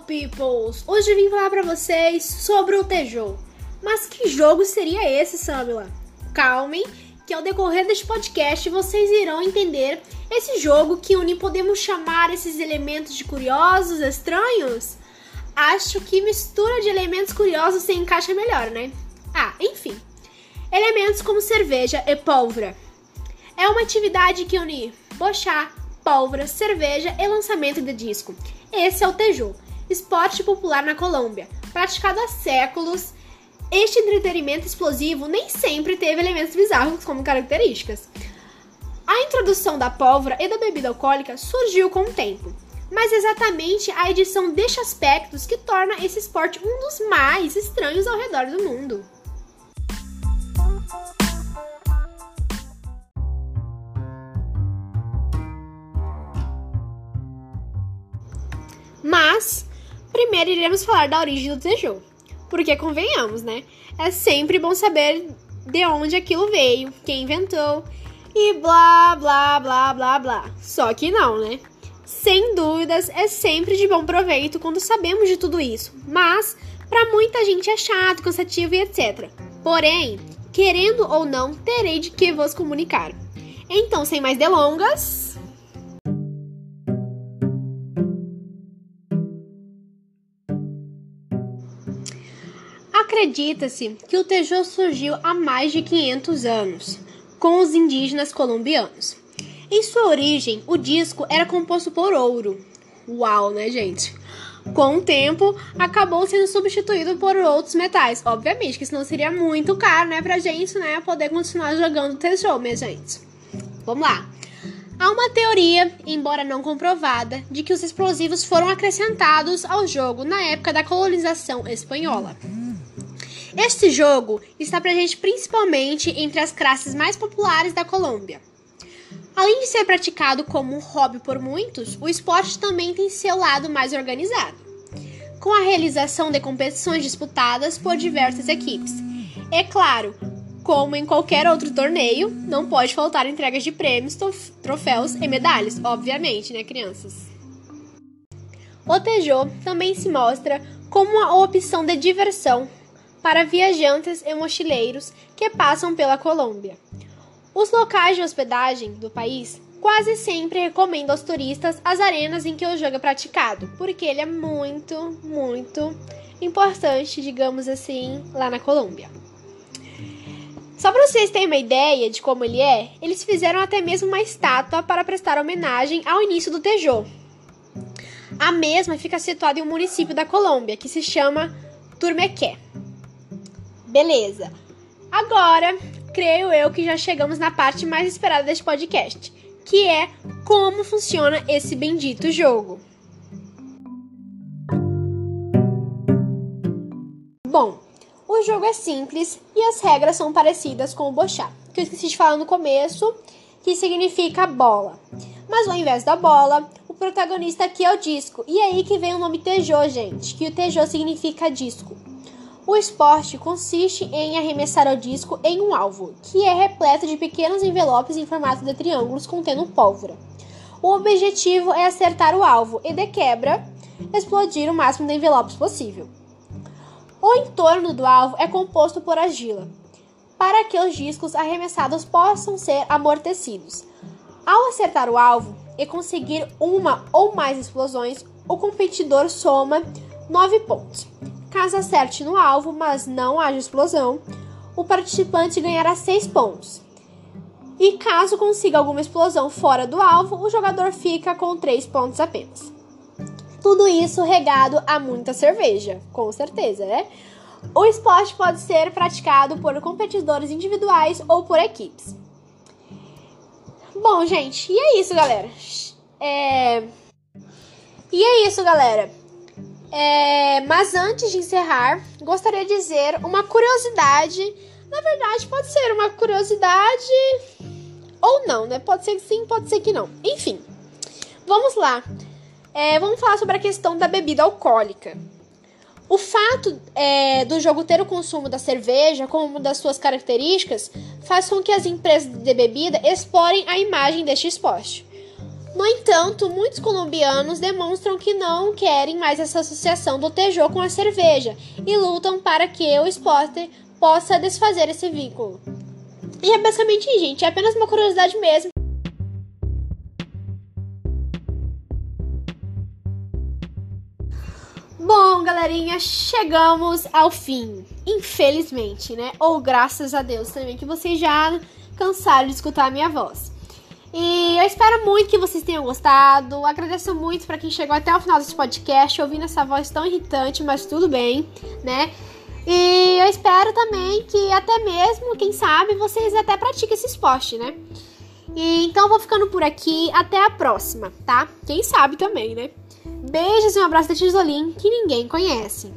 peoples! Hoje eu vim falar para vocês sobre o Tejo. Mas que jogo seria esse, Samila? Calmem, que ao decorrer deste podcast vocês irão entender esse jogo que une podemos chamar esses elementos de curiosos, estranhos? Acho que mistura de elementos curiosos se encaixa melhor, né? Ah, enfim. Elementos como cerveja e pólvora. É uma atividade que une bochá, pólvora, cerveja e lançamento de disco. Esse é o Tejo, esporte popular na Colômbia, praticado há séculos. Este entretenimento explosivo nem sempre teve elementos bizarros como características. A introdução da pólvora e da bebida alcoólica surgiu com o tempo, mas exatamente a edição deste aspectos que torna esse esporte um dos mais estranhos ao redor do mundo. Mas, primeiro iremos falar da origem do Tejo. Porque, convenhamos, né? É sempre bom saber de onde aquilo veio, quem inventou e blá, blá, blá, blá, blá. Só que não, né? Sem dúvidas, é sempre de bom proveito quando sabemos de tudo isso. Mas, para muita gente é chato, cansativo e etc. Porém, querendo ou não, terei de que vos comunicar. Então, sem mais delongas, Acredita-se que o Tejo surgiu há mais de 500 anos, com os indígenas colombianos. Em sua origem, o disco era composto por ouro. Uau, né, gente? Com o tempo, acabou sendo substituído por outros metais. Obviamente, que senão seria muito caro, né, pra gente, né, poder continuar jogando Tejo, minha gente. Vamos lá. Há uma teoria, embora não comprovada, de que os explosivos foram acrescentados ao jogo na época da colonização espanhola. Este jogo está presente principalmente entre as classes mais populares da Colômbia. Além de ser praticado como um hobby por muitos, o esporte também tem seu lado mais organizado, com a realização de competições disputadas por diversas equipes. É claro, como em qualquer outro torneio, não pode faltar entregas de prêmios, troféus e medalhas, obviamente, né, crianças? O Tejo também se mostra como uma opção de diversão para viajantes e mochileiros que passam pela Colômbia. Os locais de hospedagem do país quase sempre recomendam aos turistas as arenas em que o jogo é praticado, porque ele é muito, muito importante, digamos assim, lá na Colômbia. Só para vocês terem uma ideia de como ele é, eles fizeram até mesmo uma estátua para prestar homenagem ao início do Tejo. A mesma fica situada em um município da Colômbia, que se chama Turmequé. Beleza. Agora, creio eu que já chegamos na parte mais esperada deste podcast, que é como funciona esse bendito jogo. Bom, o jogo é simples e as regras são parecidas com o bochá, que eu esqueci de falar no começo, que significa bola. Mas ao invés da bola, o protagonista aqui é o disco. E é aí que vem o nome Tejo, gente, que o Tejo significa disco. O esporte consiste em arremessar o disco em um alvo, que é repleto de pequenos envelopes em formato de triângulos contendo pólvora. O objetivo é acertar o alvo e, de quebra, explodir o máximo de envelopes possível. O entorno do alvo é composto por argila, para que os discos arremessados possam ser amortecidos. Ao acertar o alvo e conseguir uma ou mais explosões, o competidor soma 9 pontos. Caso acerte no alvo, mas não haja explosão, o participante ganhará 6 pontos. E caso consiga alguma explosão fora do alvo, o jogador fica com 3 pontos apenas. Tudo isso regado a muita cerveja, com certeza, né? O esporte pode ser praticado por competidores individuais ou por equipes. Bom, gente, e é isso, galera. É... E é isso, galera. É, mas antes de encerrar, gostaria de dizer uma curiosidade. Na verdade, pode ser uma curiosidade ou não, né? Pode ser que sim, pode ser que não. Enfim, vamos lá. É, vamos falar sobre a questão da bebida alcoólica. O fato é, do jogo ter o consumo da cerveja como uma das suas características faz com que as empresas de bebida explorem a imagem deste esporte. No entanto, muitos colombianos demonstram que não querem mais essa associação do Tejô com a cerveja e lutam para que o esporte possa desfazer esse vínculo. E é basicamente, gente, é apenas uma curiosidade mesmo. Bom, galerinha, chegamos ao fim. Infelizmente, né? Ou graças a Deus também, que vocês já cansaram de escutar a minha voz. E eu espero muito que vocês tenham gostado. Agradeço muito para quem chegou até o final desse podcast, ouvindo essa voz tão irritante, mas tudo bem, né? E eu espero também que até mesmo, quem sabe, vocês até pratiquem esse esporte, né? E então vou ficando por aqui. Até a próxima, tá? Quem sabe também, né? Beijos e um abraço da Tijolim que ninguém conhece.